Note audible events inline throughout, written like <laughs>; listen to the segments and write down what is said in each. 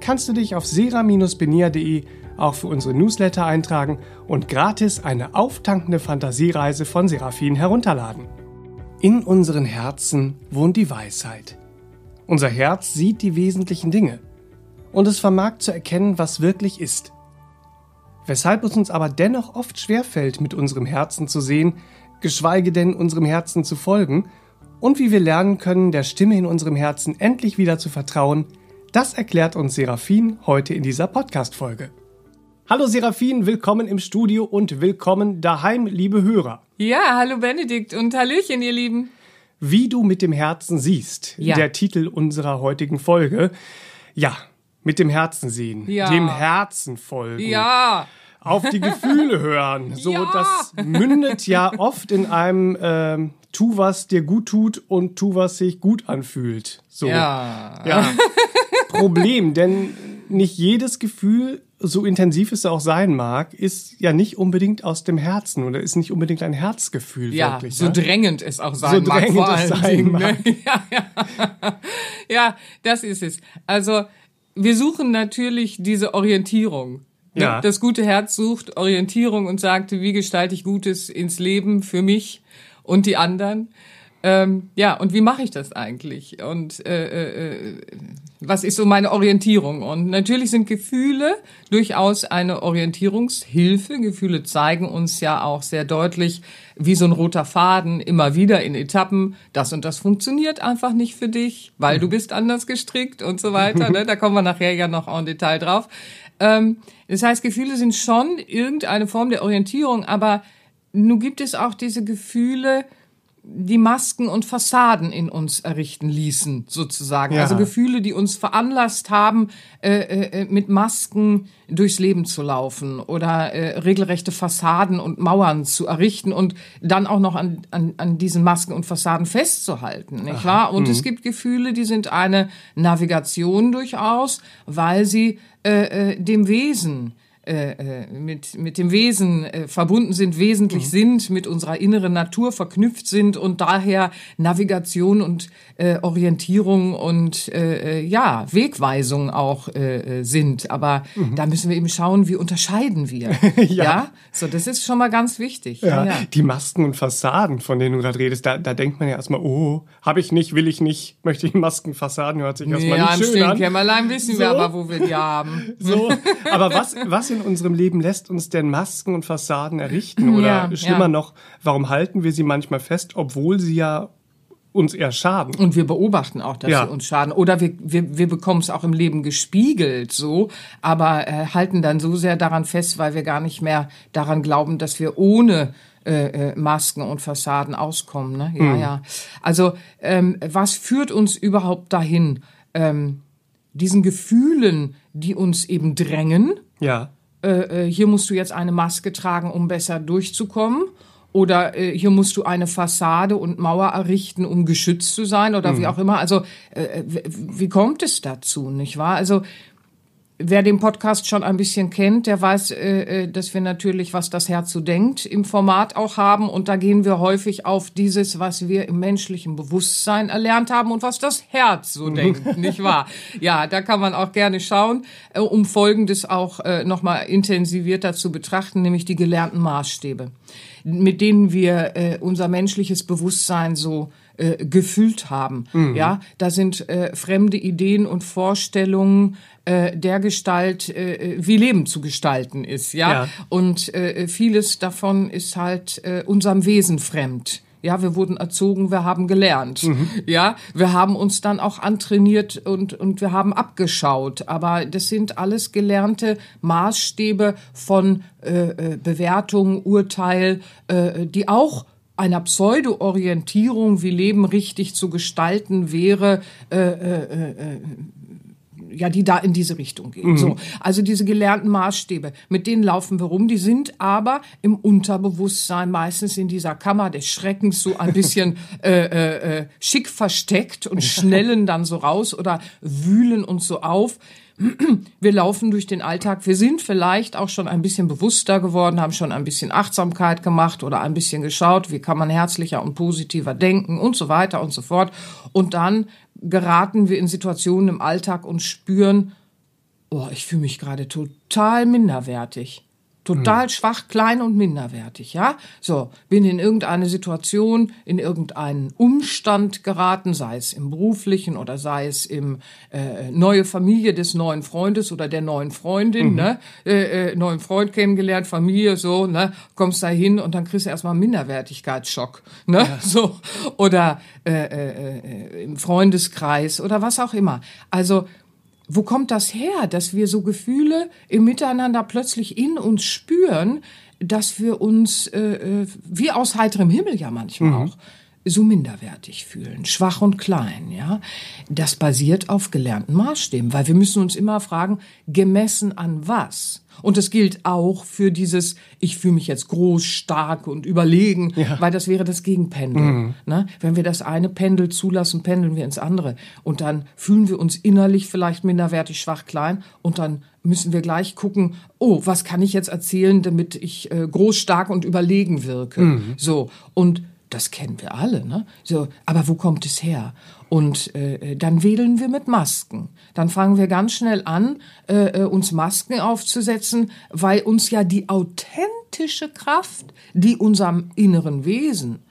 kannst du dich auf sera-benia.de auch für unsere Newsletter eintragen und gratis eine auftankende Fantasiereise von Seraphin herunterladen. In unseren Herzen wohnt die Weisheit. Unser Herz sieht die wesentlichen Dinge und es vermag zu erkennen, was wirklich ist. Weshalb es uns aber dennoch oft schwerfällt, mit unserem Herzen zu sehen, geschweige denn unserem Herzen zu folgen, und wie wir lernen können, der Stimme in unserem Herzen endlich wieder zu vertrauen, das erklärt uns Seraphin heute in dieser Podcast-Folge. Hallo Seraphin, willkommen im Studio und willkommen daheim, liebe Hörer. Ja, hallo Benedikt und Hallöchen, ihr Lieben. Wie du mit dem Herzen siehst, Ja. der Titel unserer heutigen Folge. Ja, mit dem Herzen sehen, Ja. dem Herzen folgen. Ja, auf die Gefühle <laughs> hören. So, Ja. das mündet ja oft in einem ähm, tu, was dir gut tut und tu, was sich gut anfühlt. So. ja. Ja. <laughs> Problem, denn nicht jedes Gefühl, so intensiv es auch sein mag, ist ja nicht unbedingt aus dem Herzen oder ist nicht unbedingt ein Herzgefühl Ja, wirklich. so ne? drängend es auch sein So mag, drängend vor es sein Dingen. mag. Ne? <laughs> Ja, ja. ja, das ist es. Also, wir suchen natürlich diese Orientierung. Ne? Ja. Das gute Herz sucht Orientierung und sagt, wie gestalte ich Gutes ins Leben für mich und die anderen. Ähm, ja, und wie mache ich das eigentlich? Und äh, äh, was ist so meine Orientierung? Und natürlich sind Gefühle durchaus eine Orientierungshilfe. Gefühle zeigen uns ja auch sehr deutlich, wie so ein roter Faden immer wieder in Etappen, das und das funktioniert einfach nicht für dich, weil du bist anders gestrickt und so weiter. Ne? Da kommen wir nachher ja noch en Detail drauf. Ähm, das heißt, Gefühle sind schon irgendeine Form der Orientierung, aber nun gibt es auch diese Gefühle, die Masken und Fassaden in uns errichten ließen, sozusagen. Ja. Also Gefühle, die uns veranlasst haben, äh, äh, mit Masken durchs Leben zu laufen oder äh, regelrechte Fassaden und Mauern zu errichten und dann auch noch an, an, an diesen Masken und Fassaden festzuhalten, nicht wahr? Und es gibt Gefühle, die sind eine Navigation durchaus, weil sie äh, äh, dem Wesen äh, äh, mit, mit dem Wesen äh, verbunden sind, wesentlich sind, mit unserer inneren Natur verknüpft sind und daher Navigation und äh, Orientierung und äh, äh, ja, Wegweisung auch äh, sind. Aber da müssen wir eben schauen, wie unterscheiden wir. <laughs> ja. So, das ist schon mal ganz wichtig. Ja, ja. Die Masken und Fassaden, von denen du gerade redest, da, da denkt man ja erstmal, oh, habe ich nicht, will ich nicht, möchte ich Masken, Fassaden, hört sich erstmal Ja, nicht im schön an. Kämmerlein wissen wir So. aber, wo wir die haben. So, aber was, was <laughs> in unserem Leben lässt uns denn Masken und Fassaden errichten? Oder Ja, schlimmer ja. noch, warum halten wir sie manchmal fest, obwohl sie ja uns eher schaden? Und wir beobachten auch, dass Ja. sie uns schaden. Oder wir, wir, wir bekommen es auch im Leben gespiegelt so, aber äh, halten dann so sehr daran fest, weil wir gar nicht mehr daran glauben, dass wir ohne äh, äh, Masken und Fassaden auskommen. Ne? Ja, ja. Also ähm, was führt uns überhaupt dahin, ähm, diesen Gefühlen, die uns eben drängen, Ja. Äh, äh, hier musst du jetzt eine Maske tragen, um besser durchzukommen. Oder äh, hier musst du eine Fassade und Mauer errichten, um geschützt zu sein oder wie auch immer. Also äh, wie kommt es dazu, nicht wahr? Also Wer den Podcast schon ein bisschen kennt, der weiß, äh, äh, dass wir natürlich, was das Herz so denkt, im Format auch haben. Und da gehen wir häufig auf dieses, was wir im menschlichen Bewusstsein erlernt haben und was das Herz so <laughs> denkt, nicht wahr? Ja, da kann man auch gerne schauen, äh, um Folgendes auch nochmal intensivierter zu betrachten, nämlich die gelernten Maßstäbe. mit denen wir unser menschliches Bewusstsein so äh, gefüllt haben. Mhm. Ja, da sind äh, fremde Ideen und Vorstellungen äh, der Gestalt, äh, wie Leben zu gestalten ist. Ja, ja. und äh, vieles davon ist halt äh, unserem Wesen fremd. Ja, wir wurden erzogen, wir haben gelernt. Mhm. Ja, wir haben uns dann auch antrainiert und, und wir haben abgeschaut. Aber das sind alles gelernte Maßstäbe von äh, äh Bewertung, Urteil, äh, die auch einer Pseudo-Orientierung, wie Leben richtig zu gestalten wäre, äh, äh, äh, ja, die da in diese Richtung gehen. Mhm. So, also diese gelernten Maßstäbe, mit denen laufen wir rum, die sind aber im Unterbewusstsein meistens in dieser Kammer des Schreckens so ein bisschen <laughs> äh, äh, äh, schick versteckt und schnellen dann so raus oder wühlen uns so auf <clears throat> wir laufen durch den Alltag, wir sind vielleicht auch schon ein bisschen bewusster geworden, haben schon ein bisschen Achtsamkeit gemacht oder ein bisschen geschaut, wie kann man herzlicher und positiver denken und so weiter und so fort. Und dann geraten wir in Situationen im Alltag und spüren, oh, ich fühle mich gerade total minderwertig. Total hm. schwach, klein und minderwertig, ja? So, bin in irgendeine Situation, in irgendeinen Umstand geraten, sei es im beruflichen oder sei es im äh, neue Familie des neuen Freundes oder der neuen Freundin, mhm. ne? Äh, äh, neuen Freund kennengelernt, Familie, so, ne? Kommst da hin und dann kriegst du erstmal einen Minderwertigkeitsschock, ne? Ja. <laughs> So. Oder äh, äh, äh, im Freundeskreis oder was auch immer. Also wo kommt das her, dass wir so Gefühle im Miteinander plötzlich in uns spüren, dass wir uns äh, äh wie aus heiterem Himmel ja manchmal mhm. auch so minderwertig fühlen, schwach und klein, ja. Das basiert auf gelernten Maßstäben, weil wir müssen uns immer fragen, gemessen an was? Und das gilt auch für dieses, ich fühle mich jetzt groß, stark und überlegen, ja. weil das wäre das Gegenpendel. Mhm. Ne? Wenn wir das eine Pendel zulassen, pendeln wir ins andere. Und dann fühlen wir uns innerlich vielleicht minderwertig, schwach, klein. Und dann müssen wir gleich gucken, oh, was kann ich jetzt erzählen, damit ich äh, groß, stark und überlegen wirke. Mhm. So. Und das kennen wir alle, ne? So, aber wo kommt es her? Und äh, dann wählen wir mit Masken. Dann fangen wir ganz schnell an, äh, äh uns Masken aufzusetzen, weil uns ja die authentische Kraft, die unserem inneren Wesen äh,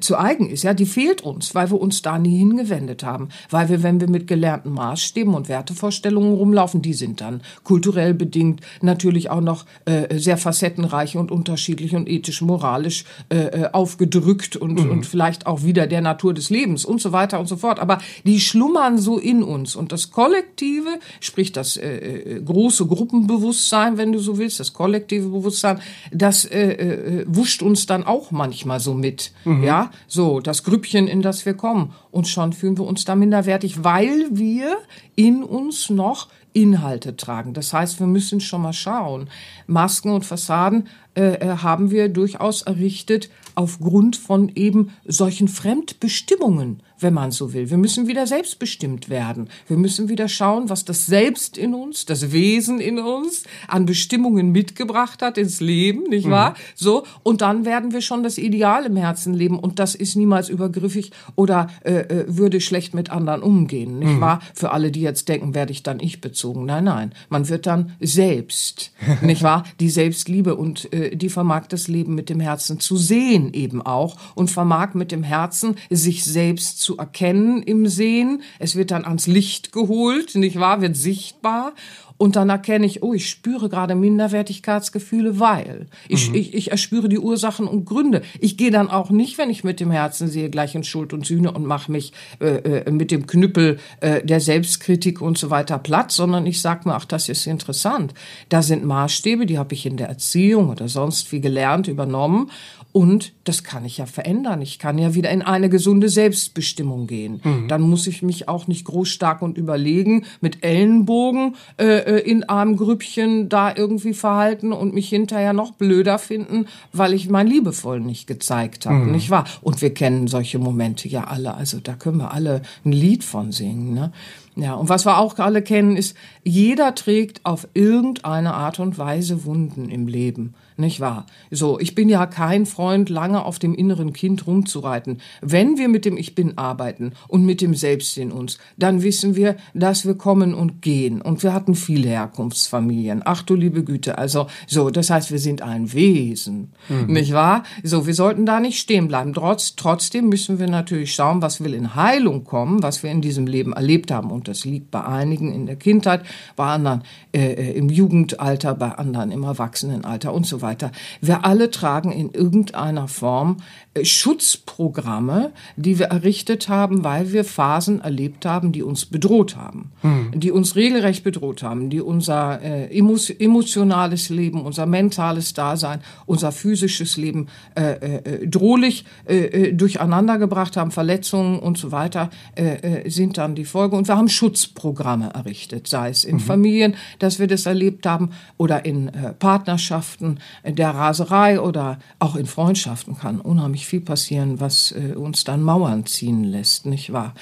zu eigen ist, ja, die fehlt uns, weil wir uns da nie hingewendet haben, weil wir, wenn wir mit gelernten Maßstäben und Wertevorstellungen rumlaufen, die sind dann kulturell bedingt natürlich auch noch äh, sehr facettenreich und unterschiedlich und ethisch, moralisch äh, äh, aufgedrückt und, mhm. und vielleicht auch wieder der Natur des Lebens und so weiter und so fort. Aber die schlummern so in uns und das Kollektive, sprich das äh, äh große Gruppenbewusstsein, wenn du so willst, das kollektive Bewusstsein, das äh, äh, wuscht uns dann auch manchmal so mit. Mhm. Ja, so, das Grüppchen, in das wir kommen. Und schon fühlen wir uns da minderwertig, weil wir in uns noch Inhalte tragen. Das heißt, wir müssen schon mal schauen. Masken und Fassaden äh, äh haben wir durchaus errichtet aufgrund von eben solchen Fremdbestimmungen wenn man so will. Wir müssen wieder selbstbestimmt werden. Wir müssen wieder schauen, was das Selbst in uns, das Wesen in uns an Bestimmungen mitgebracht hat ins Leben, nicht mhm. wahr? So. Und dann werden wir schon das Ideal im Herzen leben. Und das ist niemals übergriffig oder äh, äh würde schlecht mit anderen umgehen, nicht mhm. wahr? Für alle, die jetzt denken, werde ich dann ich bezogen. Nein, nein. Man wird dann selbst, <laughs> nicht wahr? Die Selbstliebe und äh, die vermag das Leben mit dem Herzen zu sehen eben auch und vermag mit dem Herzen sich selbst zu zu erkennen im Sehen. Es wird dann ans Licht geholt, nicht wahr? Wird sichtbar. Und dann erkenne ich, oh, ich spüre gerade Minderwertigkeitsgefühle, weil ich, mhm. ich, ich erspüre die Ursachen und Gründe. Ich gehe dann auch nicht, wenn ich mit dem Herzen sehe, gleich in Schuld und Sühne und mache mich äh, äh, mit dem Knüppel äh, der Selbstkritik und so weiter platt, sondern ich sage mir, ach, das ist interessant. Da sind Maßstäbe, die habe ich in der Erziehung oder sonst wie gelernt, übernommen. Und das kann ich ja verändern. Ich kann ja wieder in eine gesunde Selbstbestimmung gehen. Mhm. Dann muss ich mich auch nicht groß, stark und überlegen mit Ellenbogen äh, äh, in einem Grüppchen da irgendwie verhalten und mich hinterher noch blöder finden, weil ich mein Liebevoll nicht gezeigt habe, mhm. nicht wahr? Und wir kennen solche Momente ja alle. Also da können wir alle ein Lied von singen. Ne? Ja, und was wir auch alle kennen, ist, jeder trägt auf irgendeine Art und Weise Wunden im Leben. Nicht wahr? So, ich bin ja kein Freund, lange auf dem inneren Kind rumzureiten. Wenn wir mit dem Ich Bin arbeiten und mit dem Selbst in uns, dann wissen wir, dass wir kommen und gehen. Und wir hatten viele Herkunftsfamilien. Ach du liebe Güte. Also, so, das heißt, wir sind ein Wesen. Mhm. Nicht wahr? So, wir sollten da nicht stehen bleiben. Trotz, trotzdem müssen wir natürlich schauen, was will in Heilung kommen, was wir in diesem Leben erlebt haben. Und das liegt bei einigen in der Kindheit, bei anderen äh, äh im Jugendalter, bei anderen im Erwachsenenalter und so weiter weiter. Wir alle tragen in irgendeiner Form Schutzprogramme, die wir errichtet haben, weil wir Phasen erlebt haben, die uns bedroht haben, hm. die uns regelrecht bedroht haben, die unser äh, emotionales Leben, unser mentales Dasein, unser physisches Leben äh, äh, drohlich äh, äh durcheinander gebracht haben, Verletzungen und so weiter äh, sind dann die Folge. Und wir haben Schutzprogramme errichtet, sei es in mhm. Familien, dass wir das erlebt haben, oder in äh, Partnerschaften, der Raserei oder auch in Freundschaften kann unheimlich viel passieren, was äh, uns dann Mauern ziehen lässt, nicht wahr?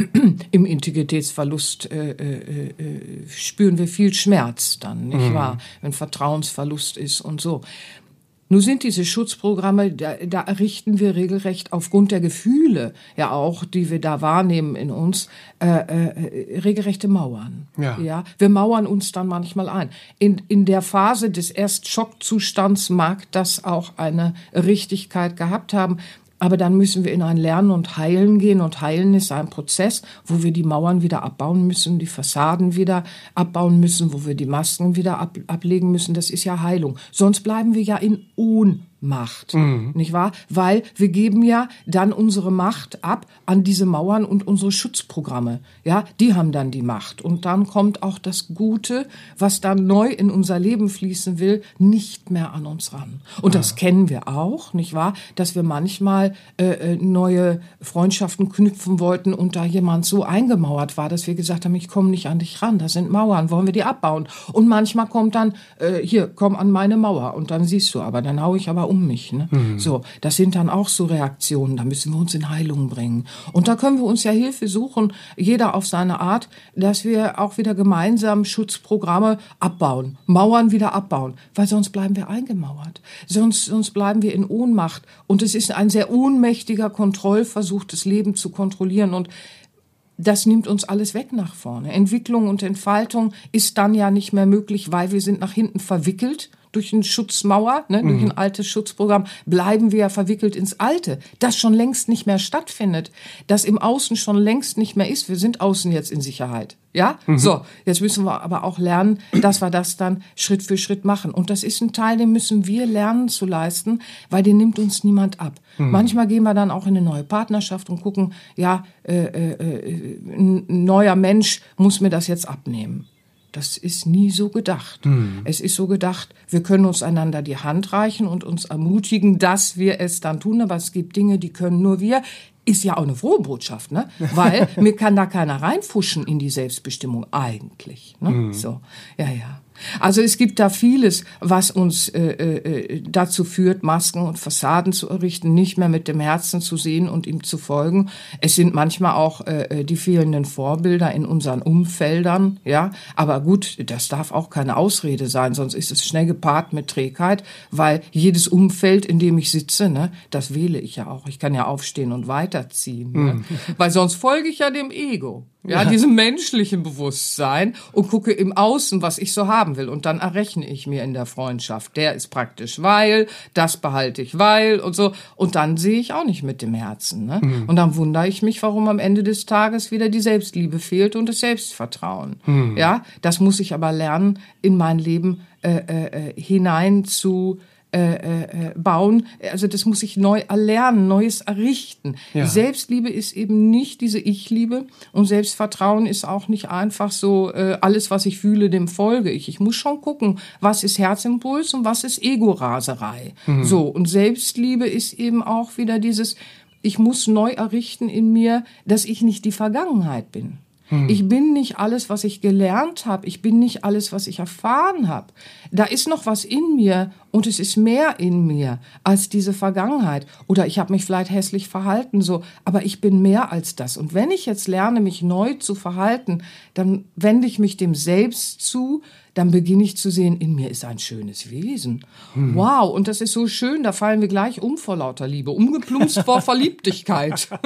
<clears throat> Im Integritätsverlust äh, äh, äh, spüren wir viel Schmerz dann, nicht mhm. wahr? Wenn Vertrauensverlust ist und so. Nun sind diese Schutzprogramme, da, da errichten wir regelrecht aufgrund der Gefühle, ja auch, die wir da wahrnehmen in uns, äh, äh, regelrechte Mauern. Ja. ja. Wir mauern uns dann manchmal ein. In, in der Phase des Erstschockzustands mag das auch eine Richtigkeit gehabt haben. Aber dann müssen wir in ein Lernen und Heilen gehen. Und Heilen ist ein Prozess, wo wir die Mauern wieder abbauen müssen, die Fassaden wieder abbauen müssen, wo wir die Masken wieder ab, ablegen müssen. Das ist ja Heilung. Sonst bleiben wir ja in Ohnmacht macht, mhm. nicht wahr? Weil wir geben ja dann unsere Macht ab an diese Mauern und unsere Schutzprogramme. Ja, die haben dann die Macht. Und dann kommt auch das Gute, was dann neu in unser Leben fließen will, nicht mehr an uns ran. Und ja. das kennen wir auch, nicht wahr? Dass wir manchmal äh, äh, neue Freundschaften knüpfen wollten und da jemand so eingemauert war, dass wir gesagt haben, ich komme nicht an dich ran, das sind Mauern, wollen wir die abbauen? Und manchmal kommt dann, äh, hier, komm an meine Mauer. Und dann siehst du, aber dann hau ich aber um mich. Ne? Mhm. So, das sind dann auch so Reaktionen, da müssen wir uns in Heilung bringen. Und da können wir uns ja Hilfe suchen, jeder auf seine Art, dass wir auch wieder gemeinsam Schutzprogramme abbauen, Mauern wieder abbauen, weil sonst bleiben wir eingemauert. Sonst, sonst bleiben wir in Ohnmacht. Und es ist ein sehr ohnmächtiger Kontrollversuch, das Leben zu kontrollieren. Und das nimmt uns alles weg nach vorne. Entwicklung und Entfaltung ist dann ja nicht mehr möglich, weil wir sind nach hinten verwickelt durch eine Schutzmauer, ne, durch mhm. ein altes Schutzprogramm, bleiben wir ja verwickelt ins Alte, das schon längst nicht mehr stattfindet, das im Außen schon längst nicht mehr ist. Wir sind außen jetzt in Sicherheit. Ja, mhm. so, jetzt müssen wir aber auch lernen, dass wir das dann Schritt für Schritt machen. Und das ist ein Teil, den müssen wir lernen zu leisten, weil den nimmt uns niemand ab. Mhm. Manchmal gehen wir dann auch in eine neue Partnerschaft und gucken, ja, äh, äh, äh ein neuer Mensch muss mir das jetzt abnehmen. Das ist nie so gedacht. Mhm. Es ist so gedacht, wir können uns einander die Hand reichen und uns ermutigen, dass wir es dann tun. Aber es gibt Dinge, die können nur wir ist ja auch eine frohe Botschaft, ne? Weil <laughs> mir kann da keiner reinfuschen in die Selbstbestimmung eigentlich. Ne? Mhm. So, ja, ja. Also es gibt da vieles, was uns äh, äh, dazu führt, Masken und Fassaden zu errichten, nicht mehr mit dem Herzen zu sehen und ihm zu folgen. Es sind manchmal auch äh, die fehlenden Vorbilder in unseren Umfeldern, ja. Aber gut, das darf auch keine Ausrede sein, sonst ist es schnell gepaart mit Trägheit, weil jedes Umfeld, in dem ich sitze, ne, das wähle ich ja auch. Ich kann ja aufstehen und weiterziehen, ne? mhm. ne? weil sonst folge ich ja dem Ego ja, diesem menschlichen Bewusstsein und gucke im Außen, was ich so haben will. Und dann errechne ich mir in der Freundschaft, der ist praktisch weil, das behalte ich weil und so. Und dann sehe ich auch nicht mit dem Herzen. Ne? Mhm. Und dann wundere ich mich, warum am Ende des Tages wieder die Selbstliebe fehlt und das Selbstvertrauen. Mhm. Ja, das muss ich aber lernen, in mein Leben äh, äh, äh hinein zu äh, äh, äh, bauen. Also das muss ich neu erlernen, Neues errichten. Ja. Selbstliebe ist eben nicht diese Ich-Liebe und Selbstvertrauen ist auch nicht einfach so, äh, alles, was ich fühle, dem folge ich. Ich muss schon gucken, was ist Herzimpuls und was ist Ego-Raserei. Mhm. So, und Selbstliebe ist eben auch wieder dieses, ich muss neu errichten in mir, dass ich nicht die Vergangenheit bin Hm. Ich bin nicht alles, was ich gelernt habe. Ich bin nicht alles, was ich erfahren habe. Da ist noch was in mir und es ist mehr in mir als diese Vergangenheit. Oder ich habe mich vielleicht hässlich verhalten, so, aber ich bin mehr als das. Und wenn ich jetzt lerne, mich neu zu verhalten, dann wende ich mich dem Selbst zu, dann beginne ich zu sehen, in mir ist ein schönes Wesen. Hm. Wow, und das ist so schön, da fallen wir gleich um vor lauter Liebe, umgeplumpst vor <laughs> Verliebtigkeit. <laughs>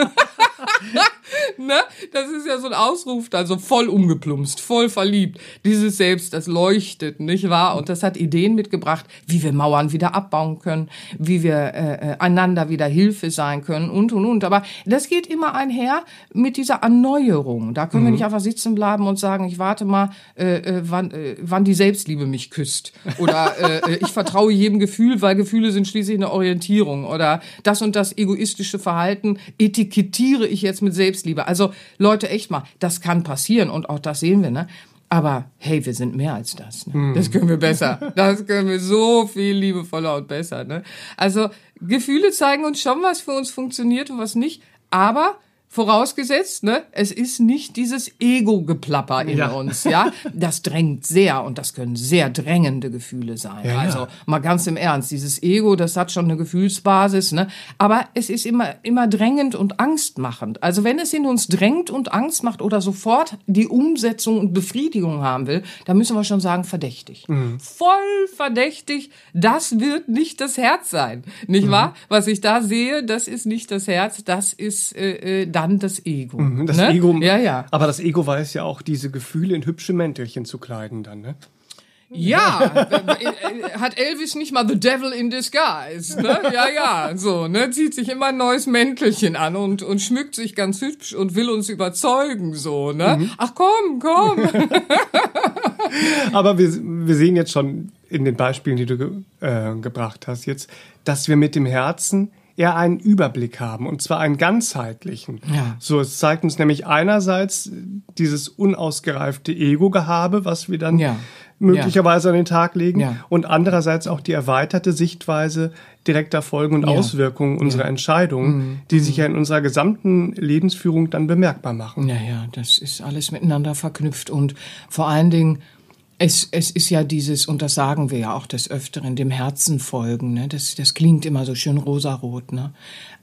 <laughs> ne? Das ist ja so ein Ausruf, also voll umgeplumpst, voll verliebt. Dieses Selbst, das leuchtet, nicht wahr? Und das hat Ideen mitgebracht, wie wir Mauern wieder abbauen können, wie wir äh, äh, einander wieder Hilfe sein können und und und. Aber das geht immer einher mit dieser Erneuerung. Da können mhm. wir nicht einfach sitzen bleiben und sagen, ich warte mal, äh, äh, wann, äh, wann die Selbstliebe mich küsst. Oder äh, äh, ich vertraue jedem Gefühl, weil Gefühle sind schließlich eine Orientierung. Oder das und das egoistische Verhalten etikettiere ich jetzt mit Selbstliebe. Also Leute, echt mal, das kann passieren und auch das sehen wir, ne? Aber hey, wir sind mehr als das. Ne? Hm. Das können wir besser. Das können wir so viel liebevoller und besser. Ne? Also Gefühle zeigen uns schon, was für uns funktioniert und was nicht. Aber Vorausgesetzt, ne, es ist nicht dieses Ego-Geplapper in ja. uns, ja. Das drängt sehr und das können sehr drängende Gefühle sein. Ja, also mal ganz im Ernst, dieses Ego, das hat schon eine Gefühlsbasis, ne. Aber es ist immer, immer drängend und angstmachend. Also wenn es in uns drängt und Angst macht oder sofort die Umsetzung und Befriedigung haben will, dann müssen wir schon sagen, verdächtig. Mhm. Voll verdächtig, das wird nicht das Herz sein. Nicht mhm. wahr? Was ich da sehe, das ist nicht das Herz, das ist, äh, äh dann das Ego. Mhm, das ne? Ego. Ja, ja. Aber das Ego weiß ja auch, diese Gefühle in hübsche Mäntelchen zu kleiden dann, ne? Ja, <laughs> hat Elvis nicht mal The Devil in Disguise, ne? Ja, ja, so, ne? Zieht sich immer ein neues Mäntelchen an und, und schmückt sich ganz hübsch und will uns überzeugen, so, ne? Mhm. Ach komm, komm. <laughs> Aber wir, wir sehen jetzt schon in den Beispielen, die du äh, gebracht hast jetzt, dass wir mit dem Herzen eher einen Überblick haben und zwar einen ganzheitlichen. Ja. So, es zeigt uns nämlich einerseits dieses unausgereifte Ego-Gehabe, was wir dann ja. möglicherweise ja. an den Tag legen und andererseits auch die erweiterte Sichtweise direkter Folgen und Auswirkungen unserer Entscheidungen, mhm. die sich ja in unserer gesamten Lebensführung dann bemerkbar machen. Ja, ja, das ist alles miteinander verknüpft und vor allen Dingen es, es ist ja dieses, und das sagen wir ja auch des Öfteren, dem Herzen folgen. Ne? Das, das klingt immer so schön rosarot. Ne?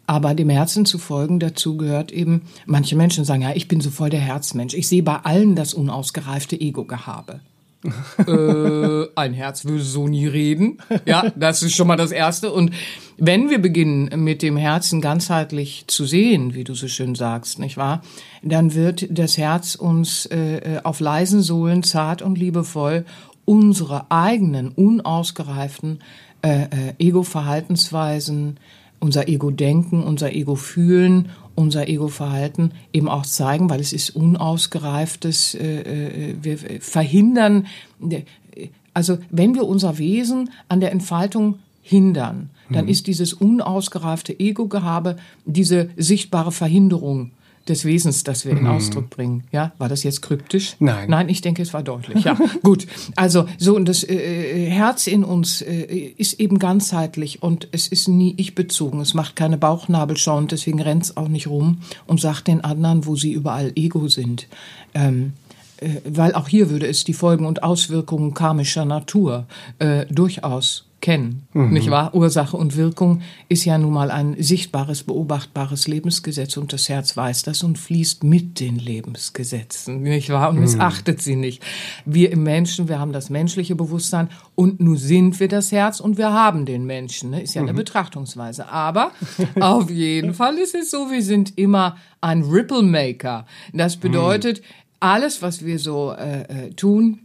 Aber dem Herzen zu folgen, dazu gehört eben, manche Menschen sagen, ja, ich bin so voll der Herzmensch. Ich sehe bei allen das unausgereifte Ego-Gehabe. Äh, ein Herz würde so nie reden. Ja, das ist schon mal das Erste. Und wenn wir beginnen, mit dem Herzen ganzheitlich zu sehen, wie du so schön sagst, nicht wahr, dann wird das Herz uns äh, äh auf leisen Sohlen zart und liebevoll unsere eigenen unausgereiften äh, äh, Ego-Verhaltensweisen, unser Ego-Denken, unser Ego-Fühlen unser Ego-Verhalten eben auch zeigen, weil es ist unausgereiftes, äh, äh, wir verhindern, also wenn wir unser Wesen an der Entfaltung hindern, dann mhm. ist dieses unausgereifte Ego-Gehabe diese sichtbare Verhinderung des Wesens, das wir in mhm. Ausdruck bringen. Ja, war das jetzt kryptisch? Nein. Nein, ich denke, es war deutlich. Ja, <laughs> gut. Also so und das äh, äh, Herz in uns äh, ist eben ganzheitlich und es ist nie ich bezogen. Es macht keine Bauchnabelschau und deswegen rennt es auch nicht rum und sagt den anderen, wo sie überall Ego sind. Ähm, äh, weil auch hier würde es die Folgen und Auswirkungen karmischer Natur äh, durchaus kennen, mhm. nicht wahr? Ursache und Wirkung ist ja nun mal ein sichtbares, beobachtbares Lebensgesetz und das Herz weiß das und fließt mit den Lebensgesetzen, nicht wahr? Und mhm. missachtet sie nicht. Wir im Menschen, wir haben das menschliche Bewusstsein und nun sind wir das Herz und wir haben den Menschen, ne? ist ja eine mhm. Betrachtungsweise. Aber auf jeden <laughs> Fall ist es so, wir sind immer ein Ripple Maker. Das bedeutet, alles, was wir so äh, äh tun,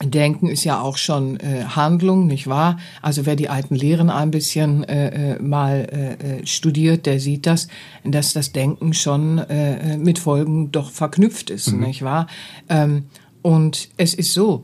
Denken ist ja auch schon äh, Handlung, nicht wahr? Also wer die alten Lehren ein bisschen äh, äh mal äh, äh, studiert, der sieht das, dass das Denken schon mit Folgen doch verknüpft ist, mhm. nicht wahr? Ähm, und es ist so,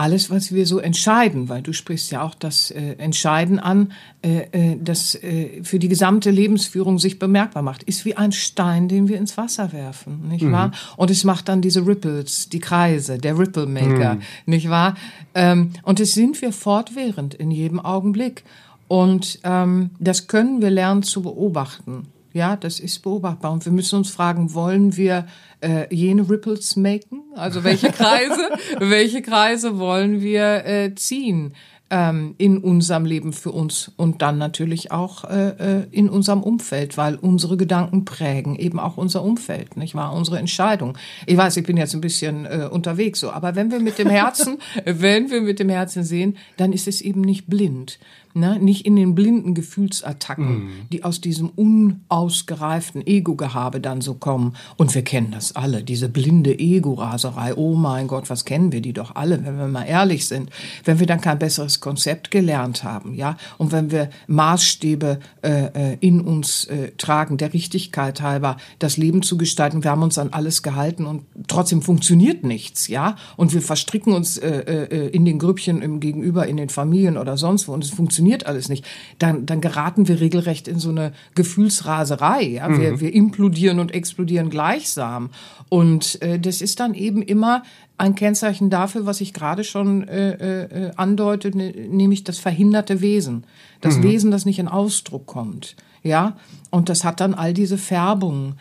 alles, was wir so entscheiden, weil du sprichst ja auch das äh, Entscheiden an, äh, äh, das äh, für die gesamte Lebensführung sich bemerkbar macht, ist wie ein Stein, den wir ins Wasser werfen, nicht mhm. wahr? Und es macht dann diese Ripples, die Kreise, der Ripple Maker, mhm. nicht wahr? Ähm, und es sind wir fortwährend in jedem Augenblick. Und ähm, das können wir lernen zu beobachten. Ja, das ist beobachtbar. Und wir müssen uns fragen, wollen wir äh, jene Ripples maken? Also welche <laughs> Kreise, welche Kreise wollen wir äh, ziehen? ähm, in unserem Leben für uns und dann natürlich auch äh, äh, in unserem Umfeld, weil unsere Gedanken prägen eben auch unser Umfeld, nicht wahr? Unsere Entscheidung. Ich weiß, ich bin jetzt ein bisschen äh, unterwegs so, aber wenn wir mit dem Herzen, <laughs> wenn wir mit dem Herzen sehen, dann ist es eben nicht blind ne? nicht in den blinden Gefühlsattacken, mm. die aus diesem unausgereiften Ego-Gehabe dann so kommen. Und wir kennen das alle, diese blinde Ego-Raserei. Oh mein Gott, was kennen wir die doch alle, wenn wir mal ehrlich sind. Wenn wir dann kein besseres Konzept gelernt haben, ja, und wenn wir Maßstäbe äh, äh, in uns äh, tragen, der Richtigkeit halber, das Leben zu gestalten, wir haben uns an alles gehalten und trotzdem funktioniert nichts, ja, und wir verstricken uns äh, äh, in den Grüppchen im Gegenüber, in den Familien oder sonst wo und es funktioniert funktioniert alles nicht, dann, dann geraten wir regelrecht in so eine Gefühlsraserei. Ja? Mhm. Wir, wir implodieren und explodieren gleichsam. Und äh, das ist dann eben immer ein Kennzeichen dafür, was ich gerade schon äh, äh, andeute, ne, nämlich das verhinderte Wesen. Das mhm. Wesen, das nicht in Ausdruck kommt. Ja, und das hat dann all diese Färbungen.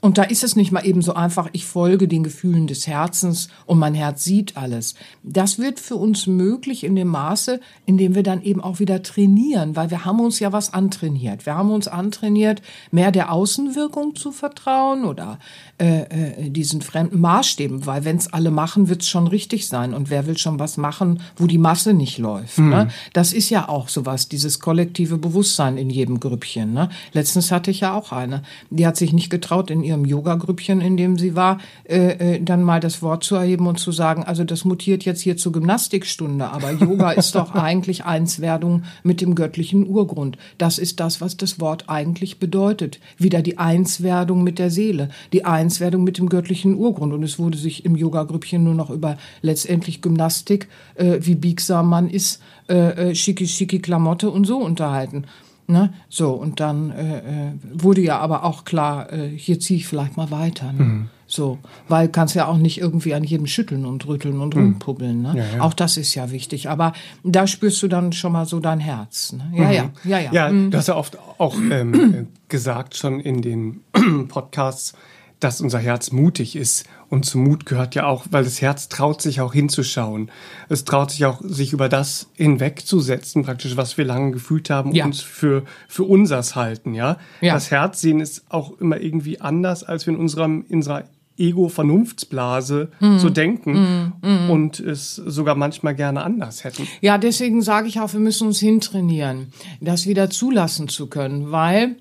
Und da ist es nicht mal eben so einfach, ich folge den Gefühlen des Herzens und mein Herz sieht alles. Das wird für uns möglich in dem Maße, in dem wir dann eben auch wieder trainieren, weil wir haben uns ja was antrainiert. Wir haben uns antrainiert, mehr der Außenwirkung zu vertrauen oder äh, äh, diesen fremden Maßstäben, weil wenn es alle machen, wird es schon richtig sein. Und wer will schon was machen, wo die Masse nicht läuft? Mhm. Ne? Das ist ja auch sowas, dieses kollektive Bewusstsein in jedem Grüppchen. Ne? Letztens hatte ich ja auch eine, die hat sich nicht getraut, in ihrem Yoga-Grüppchen, in dem sie war, äh, äh, dann mal das Wort zu erheben und zu sagen, also das mutiert jetzt hier zur Gymnastikstunde, aber Yoga ist doch <laughs> eigentlich Einswerdung mit dem göttlichen Urgrund. Das ist das, was das Wort eigentlich bedeutet. Wieder die Einswerdung mit der Seele, die Einswerdung mit dem göttlichen Urgrund. Und es wurde sich im Yoga-Grüppchen nur noch über letztendlich Gymnastik, äh, wie biegsam man ist, äh, äh, schicki schicki Klamotte und so unterhalten. Ne? So, und dann äh, äh, wurde ja aber auch klar, äh, hier ziehe ich vielleicht mal weiter. Ne? Mhm. So, weil kannst ja auch nicht irgendwie an jedem schütteln und rütteln und mhm. rumpubbeln. Ne? Ja, ja. Auch das ist ja wichtig. Aber da spürst du dann schon mal so dein Herz. Ne? Ja, mhm. ja, ja, ja. Ja, mhm. du hast ja oft auch ähm, <clears throat> gesagt schon in den <clears throat> Podcasts, dass unser Herz mutig ist. Und zum Mut gehört ja auch, weil das Herz traut sich auch hinzuschauen. Es traut sich auch, sich über das hinwegzusetzen, praktisch, was wir lange gefühlt haben, ja. uns für, für unsers halten, ja? ja. Das Herz sehen ist auch immer irgendwie anders, als wir in unserem, in unserer Ego-Vernunftsblase mm. so denken mm, mm. und es sogar manchmal gerne anders hätten. Ja, deswegen sage ich auch, wir müssen uns hintrainieren, das wieder zulassen zu können, weil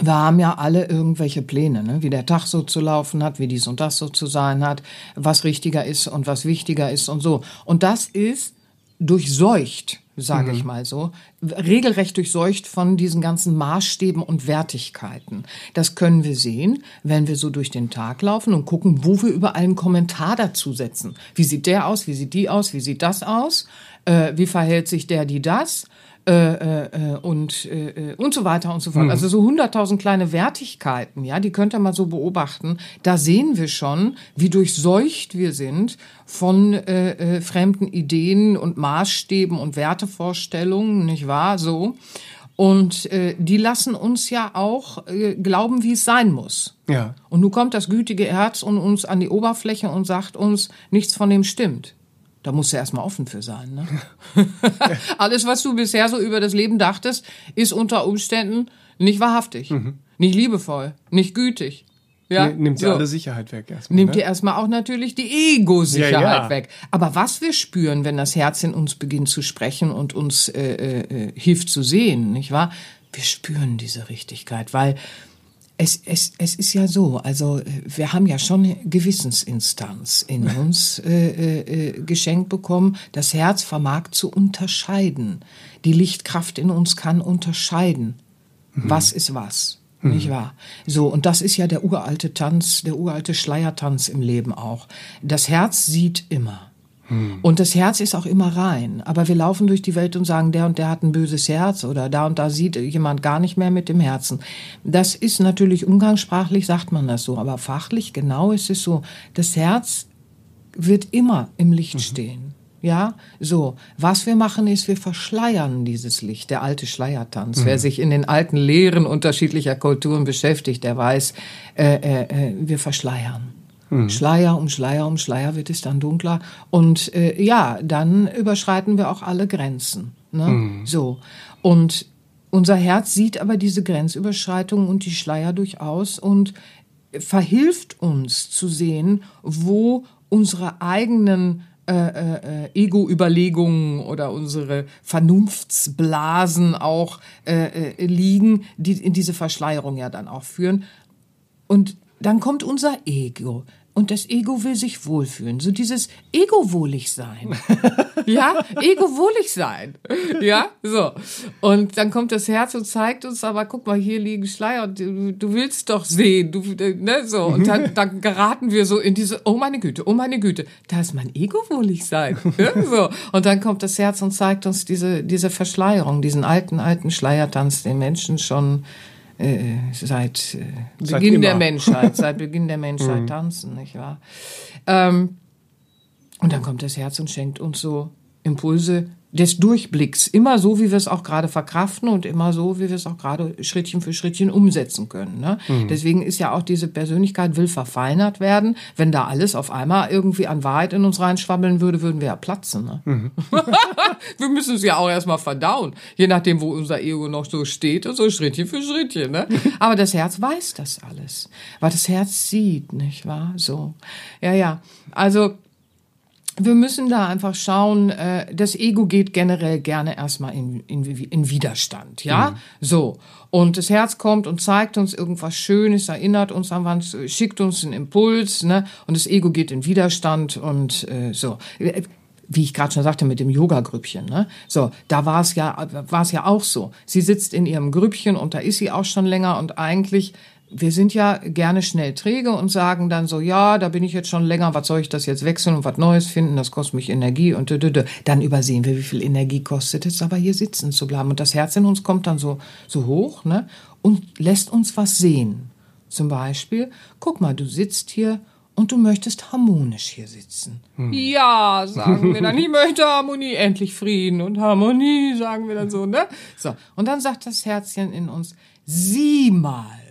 wir haben ja alle irgendwelche Pläne, ne? wie der Tag so zu laufen hat, wie dies und das so zu sein hat, was richtiger ist und was wichtiger ist und so. Und das ist durchseucht, sage mhm. ich mal so, regelrecht durchseucht von diesen ganzen Maßstäben und Wertigkeiten. Das können wir sehen, wenn wir so durch den Tag laufen und gucken, wo wir überall einen Kommentar dazu setzen. Wie sieht der aus? Wie sieht die aus? Wie sieht das aus? Äh, wie verhält sich der, die das? Äh, äh, und, äh, und so weiter und so fort. Mhm. Also so hunderttausend kleine Wertigkeiten, ja, die könnt ihr mal so beobachten. Da sehen wir schon, wie durchseucht wir sind von äh, äh, fremden Ideen und Maßstäben und Wertevorstellungen, nicht wahr? So. Und äh, die lassen uns ja auch äh, glauben, wie es sein muss. Ja. Und nun kommt das gütige Herz und uns an die Oberfläche und sagt uns, nichts von dem stimmt. Da musst du erstmal offen für sein. Ne? <laughs> Alles, was du bisher so über das Leben dachtest, ist unter Umständen nicht wahrhaftig, mhm. nicht liebevoll, nicht gütig. Ja, nimmt dir so. alle Sicherheit weg erstmal. Nimmt ne? dir erstmal auch natürlich die Ego-Sicherheit ja, ja. weg. Aber was wir spüren, wenn das Herz in uns beginnt zu sprechen und uns äh, äh, äh hilft zu sehen, nicht wahr? Wir spüren diese Richtigkeit, weil es, es, es ist ja so, also wir haben ja schon eine Gewissensinstanz in uns äh, äh, geschenkt bekommen. Das Herz vermag zu unterscheiden. Die Lichtkraft in uns kann unterscheiden, mhm. was ist was. Mhm. Nicht wahr? So, und das ist ja der uralte Tanz, der uralte Schleiertanz im Leben auch. Das Herz sieht immer. Hm. Und das Herz ist auch immer rein. Aber wir laufen durch die Welt und sagen, der und der hat ein böses Herz oder da und da sieht jemand gar nicht mehr mit dem Herzen. Das ist natürlich umgangssprachlich, sagt man das so. Aber fachlich genau ist es so, das Herz wird immer im Licht mhm. stehen. Ja, so. Was wir machen ist, wir verschleiern dieses Licht, der alte Schleiertanz. Mhm. Wer sich in den alten Lehren unterschiedlicher Kulturen beschäftigt, der weiß, äh, äh, äh, wir verschleiern. Mhm. Schleier um Schleier um Schleier wird es dann dunkler. Und äh, ja, dann überschreiten wir auch alle Grenzen. Ne? Mhm. So. Und unser Herz sieht aber diese Grenzüberschreitungen und die Schleier durchaus und verhilft uns zu sehen, wo unsere eigenen äh, äh, äh, Ego-Überlegungen oder unsere Vernunftsblasen auch äh, äh, liegen, die in diese Verschleierung ja dann auch führen. Und dann kommt unser Ego. Und das Ego will sich wohlfühlen. So dieses Ego-wohlig sein. <laughs> ja, Ego-wohlig sein. Ja, so. Und dann kommt das Herz und zeigt uns, aber guck mal, hier liegen Schleier und du, du willst doch sehen. Du, ne, so. Und dann, <laughs> dann geraten wir so in diese, oh meine Güte, oh meine Güte, da ist mein Ego-wohlig sein. <laughs> Ja, so. Und dann kommt das Herz und zeigt uns diese, diese Verschleierung, diesen alten, alten Schleiertanz, den Menschen schon äh, seit äh, Beginn seit der Menschheit, seit <laughs> Beginn der Menschheit mhm. tanzen, nicht wahr? Ähm, und dann kommt das Herz und schenkt uns so Impulse, des Durchblicks, immer so, wie wir es auch gerade verkraften und immer so, wie wir es auch gerade Schrittchen für Schrittchen umsetzen können. Ne? Mhm. Deswegen ist ja auch diese Persönlichkeit will verfeinert werden. Wenn da alles auf einmal irgendwie an Wahrheit in uns reinschwabbeln würde, würden wir ja platzen. Ne? Mhm. <laughs> wir müssen es ja auch erstmal verdauen, je nachdem, wo unser Ego noch so steht und so Schrittchen für Schrittchen. Ne? <laughs> Aber das Herz weiß das alles, weil das Herz sieht, nicht wahr? So, ja, ja. Also wir müssen da einfach schauen, äh, das Ego geht generell gerne erstmal in, in, in Widerstand, ja? Mhm. So. Und das Herz kommt und zeigt uns irgendwas Schönes, erinnert uns an was, schickt uns einen Impuls, ne? Und das Ego geht in Widerstand und äh, so wie ich gerade schon sagte mit dem Yoga-Grüppchen, ne? So, da war es ja, war es ja auch so. Sie sitzt in ihrem Grüppchen und da ist sie auch schon länger und eigentlich wir sind ja gerne schnell träge und sagen dann so, ja, da bin ich jetzt schon länger, was soll ich das jetzt wechseln und was Neues finden, das kostet mich Energie und dö, dö, dö. dann übersehen wir, wie viel Energie kostet es, aber hier sitzen zu bleiben. Und das Herz in uns kommt dann so, so hoch, ne, und lässt uns was sehen. Zum Beispiel, guck mal, du sitzt hier und du möchtest harmonisch hier sitzen. Hm. Ja, sagen wir dann, ich möchte Harmonie, endlich Frieden und Harmonie, sagen wir dann so, ne? So. Und dann sagt das Herzchen in uns, sieh mal,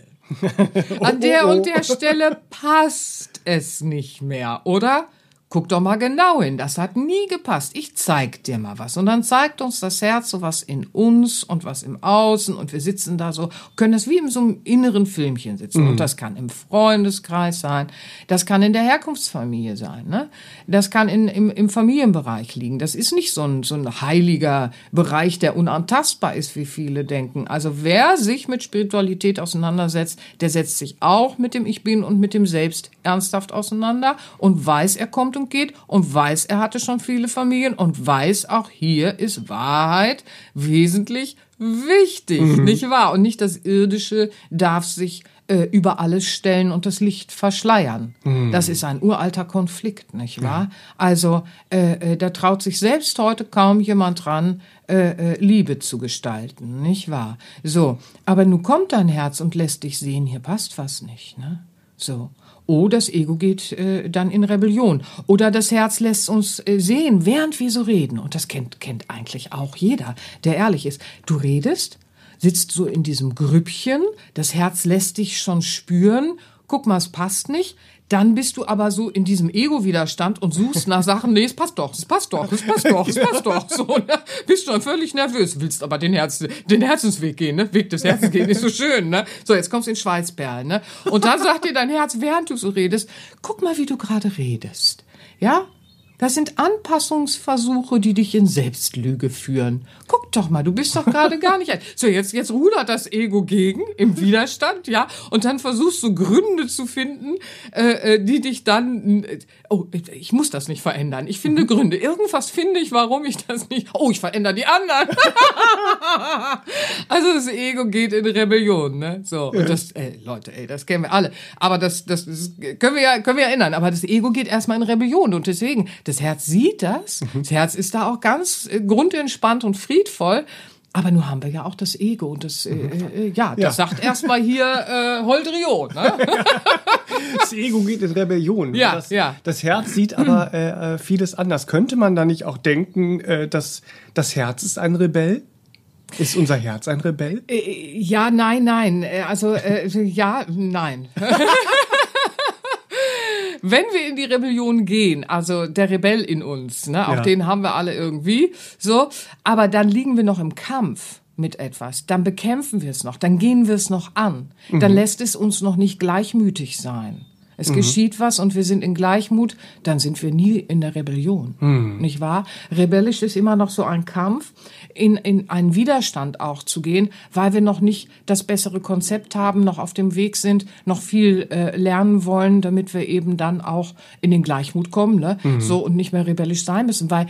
An der und der Stelle passt es nicht mehr, oder? Guck doch mal genau hin, das hat nie gepasst. Ich zeig dir mal was. Und dann zeigt uns das Herz so was in uns und was im Außen und wir sitzen da so, können das wie in so einem inneren Filmchen sitzen. Mhm. Und das kann im Freundeskreis sein, das kann in der Herkunftsfamilie sein, ne? Das kann in, im, im Familienbereich liegen. Das ist nicht so ein, so ein heiliger Bereich, der unantastbar ist, wie viele denken. Also wer sich mit Spiritualität auseinandersetzt, der setzt sich auch mit dem Ich Bin und mit dem Selbst ernsthaft auseinander und weiß, er kommt und geht und weiß, er hatte schon viele Familien und weiß, auch hier ist Wahrheit wesentlich wichtig, mhm. nicht wahr? Und nicht das Irdische darf sich äh, über alles stellen und das Licht verschleiern. Mhm. Das ist ein uralter Konflikt, nicht wahr? Ja. Also äh, äh, da traut sich selbst heute kaum jemand dran, äh, äh, Liebe zu gestalten, nicht wahr? So, aber nun kommt dein Herz und lässt dich sehen, hier passt was nicht, ne? So. Oh, das Ego geht äh, dann in Rebellion. Oder das Herz lässt uns äh, sehen, während wir so reden. Und das kennt, kennt eigentlich auch jeder, der ehrlich ist. Du redest, sitzt so in diesem Grüppchen, das Herz lässt dich schon spüren, guck mal, es passt nicht. Dann bist du aber so in diesem Ego-Widerstand und suchst nach Sachen, nee, es passt doch, es passt doch, es passt doch, es passt doch. So, ne? Bist schon völlig nervös, willst aber den, Herz, den Herzensweg gehen, ne? Weg des Herzens gehen ist so schön, ne? So, jetzt kommst du in Schweißperlen, ne? Und dann sagt dir dein Herz, während du so redest, guck mal, wie du gerade redest. Ja? Das sind Anpassungsversuche, die dich in Selbstlüge führen. Guck doch mal, du bist doch gerade <laughs> gar nicht. Ein. So, jetzt, jetzt rudert das Ego gegen im Widerstand, ja, und dann versuchst du Gründe zu finden, äh, äh die dich dann. Äh, oh, ich muss das nicht verändern. Ich finde mhm. Gründe. Irgendwas finde ich, warum ich das nicht. Oh, ich verändere die anderen. <laughs> also das Ego geht in Rebellion, ne? So und das, ey, Leute, ey, das kennen wir alle. Aber das, das, das können wir ja, können wir ja ändern. Aber das Ego geht erstmal in Rebellion und deswegen das Herz sieht das. Mhm. Das Herz ist da auch ganz äh, grundentspannt und friedvoll. Aber nun haben wir ja auch das Ego und das, äh, äh, ja, das ja. sagt erstmal hier äh, Holdrion. Ne? <laughs> das Ego geht in Rebellion. Ja, das, ja. das Herz sieht aber <clears throat> äh, äh, vieles anders. Könnte man da nicht auch denken, äh, dass das Herz ist ein Rebell? Ist unser Herz ein Rebell? Äh, ja, nein, nein. Äh, also äh, ja, nein. <laughs> wenn wir in die Rebellion gehen, also der Rebell in uns, ne, auch ja. den haben wir alle irgendwie, so, aber dann liegen wir noch im Kampf mit etwas, dann bekämpfen wir es noch, dann gehen wir es noch an, mhm. dann lässt es uns noch nicht gleichmütig sein es mhm. geschieht was und wir sind in Gleichmut, dann sind wir nie in der Rebellion, mhm. nicht wahr? Rebellisch ist immer noch so ein Kampf, in, in einen Widerstand auch zu gehen, weil wir noch nicht das bessere Konzept haben, noch auf dem Weg sind, noch viel äh, lernen wollen, damit wir eben dann auch in den Gleichmut kommen, ne? Mhm. so und nicht mehr rebellisch sein müssen, weil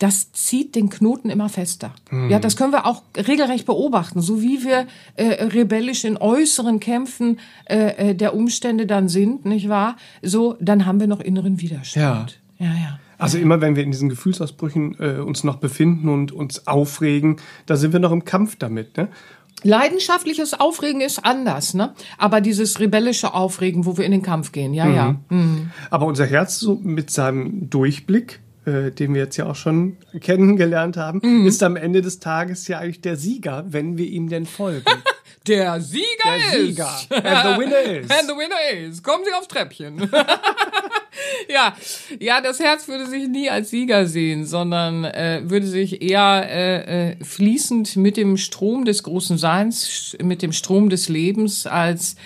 das zieht den Knoten immer fester. Mhm. Ja, das können wir auch regelrecht beobachten. So wie wir äh, rebellisch in äußeren Kämpfen äh, äh, der Umstände dann sind, nicht wahr? So, dann haben wir noch inneren Widerstand. Ja, ja. ja. Also immer wenn wir in diesen Gefühlsausbrüchen äh, uns noch befinden und uns aufregen, da sind wir noch im Kampf damit. Ne? Leidenschaftliches Aufregen ist anders, ne? Aber dieses rebellische Aufregen, wo wir in den Kampf gehen, ja, mhm. ja. Mhm. Aber unser Herz so mit seinem Durchblick, äh, den wir jetzt ja auch schon <laughs> kennengelernt haben, mhm. ist am Ende des Tages ja eigentlich der Sieger, wenn wir ihm denn folgen. <laughs> Der Sieger der ist. Sieger. And the winner <laughs> is. And the winner is. Kommen Sie aufs Treppchen. ja, ja, das Herz würde sich nie als Sieger sehen, sondern äh, würde sich eher äh, äh, fließend mit dem Strom des großen Seins, mit dem Strom des Lebens als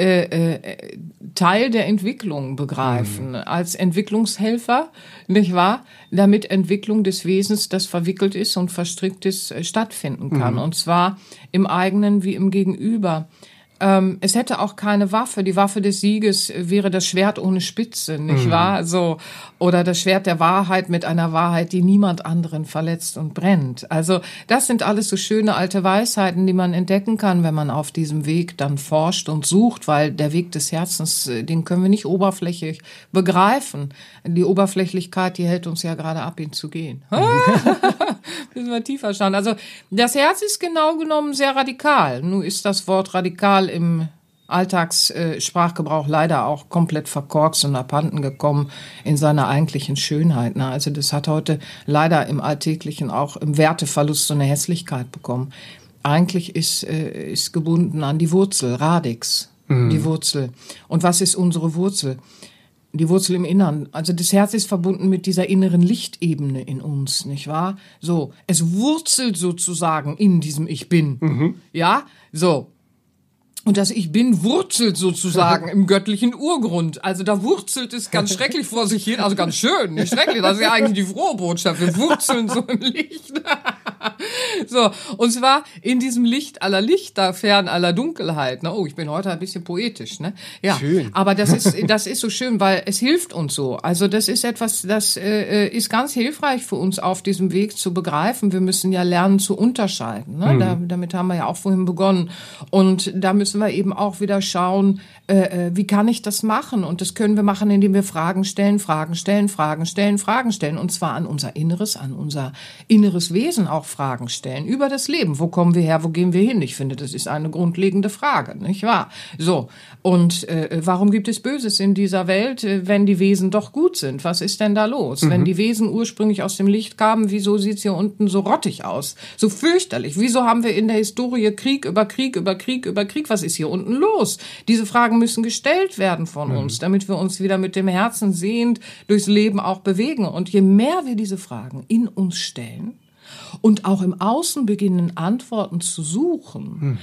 äh, äh, Teil der Entwicklung begreifen, mhm. als Entwicklungshelfer, nicht wahr? Damit Entwicklung des Wesens, das verwickelt ist und verstrickt ist, äh, stattfinden kann. Mhm. Und zwar im eigenen wie im Gegenüber. Ähm, es hätte auch keine Waffe. Die Waffe des Sieges wäre das Schwert ohne Spitze, nicht mhm. wahr? So oder das Schwert der Wahrheit mit einer Wahrheit, die niemand anderen verletzt und brennt. Also das sind alles so schöne alte Weisheiten, die man entdecken kann, wenn man auf diesem Weg dann forscht und sucht, weil der Weg des Herzens, äh, den können wir nicht oberflächlich begreifen. Die Oberflächlichkeit, die hält uns ja gerade ab, ihn zu gehen. <laughs> <laughs> Müssen wir tiefer schauen. Also das Herz ist genau genommen sehr radikal. Nun ist das Wort radikal im Alltagssprachgebrauch leider auch komplett verkorkst und abhanden gekommen in seiner eigentlichen Schönheit. Ne? Also das hat heute leider im Alltäglichen auch im Werteverlust so eine Hässlichkeit bekommen. Eigentlich ist, äh, ist gebunden an die Wurzel, Radix, mhm. die Wurzel. Und was ist unsere Wurzel? Die Wurzel im Innern. Also das Herz ist verbunden mit dieser inneren Lichtebene in uns, nicht wahr? So, es wurzelt sozusagen in diesem Ich Bin. Mhm. Ja, so. Und das Ich Bin wurzelt sozusagen <laughs> im göttlichen Urgrund. Also da wurzelt es ganz <laughs> schrecklich vor sich hin. Also ganz schön, nicht schrecklich. Das ist ja eigentlich die frohe Botschaft. Wir wurzeln so im Licht. <laughs> so, und zwar in diesem Licht aller Lichter, fern aller Dunkelheit. Ne? Oh, ich bin heute ein bisschen poetisch. Ne? Ja, schön. aber das ist, das ist so schön, weil es hilft uns so. Also das ist etwas, das äh, ist ganz hilfreich für uns auf diesem Weg zu begreifen. Wir müssen ja lernen zu unterscheiden. Ne? Mhm. Da, damit haben wir ja auch vorhin begonnen. Und da müssen müssen wir eben auch wieder schauen, äh, äh, wie kann ich das machen? Und das können wir machen, indem wir Fragen stellen, Fragen stellen, Fragen stellen, Fragen stellen. Und zwar an unser Inneres, an unser inneres Wesen auch Fragen stellen über das Leben. Wo kommen wir her? Wo gehen wir hin? Ich finde, das ist eine grundlegende Frage, nicht wahr? So. Und äh, warum gibt es Böses in dieser Welt, äh, wenn die Wesen doch gut sind? Was ist denn da los? Mhm. Wenn die Wesen ursprünglich aus dem Licht kamen, wieso sieht's hier unten so rottig aus? So fürchterlich. Wieso haben wir in der Historie Krieg über Krieg über Krieg über Krieg? Was was ist hier unten los? Diese Fragen müssen gestellt werden von mhm. uns, damit wir uns wieder mit dem Herzen sehend durchs Leben auch bewegen. Und je mehr wir diese Fragen in uns stellen, und auch im Außen beginnen Antworten zu suchen, mhm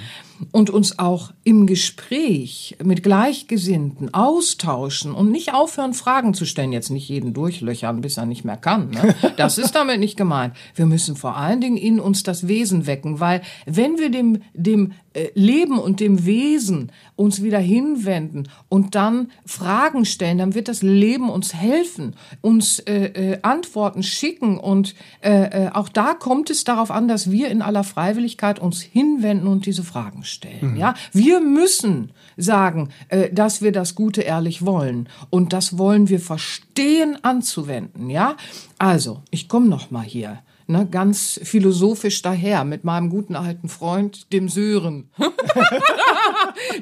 und uns auch im Gespräch mit Gleichgesinnten austauschen und nicht aufhören, Fragen zu stellen, jetzt nicht jeden durchlöchern, bis er nicht mehr kann. Ne? <laughs> Das ist damit nicht gemeint. Wir müssen vor allen Dingen in uns das Wesen wecken, weil wenn wir dem, dem äh, Leben und dem Wesen uns wieder hinwenden und dann Fragen stellen, dann wird das Leben uns helfen, uns äh, äh, Antworten schicken und äh, äh, auch da kommt es darauf an, dass wir in aller Freiwilligkeit uns hinwenden und diese Fragen stellen. Mhm. Ja, wir müssen sagen, äh, dass wir das Gute ehrlich wollen und das wollen wir verstehen anzuwenden. Ja, also ich komme noch mal hier ne, ganz philosophisch daher mit meinem guten alten Freund, dem Sören. <laughs>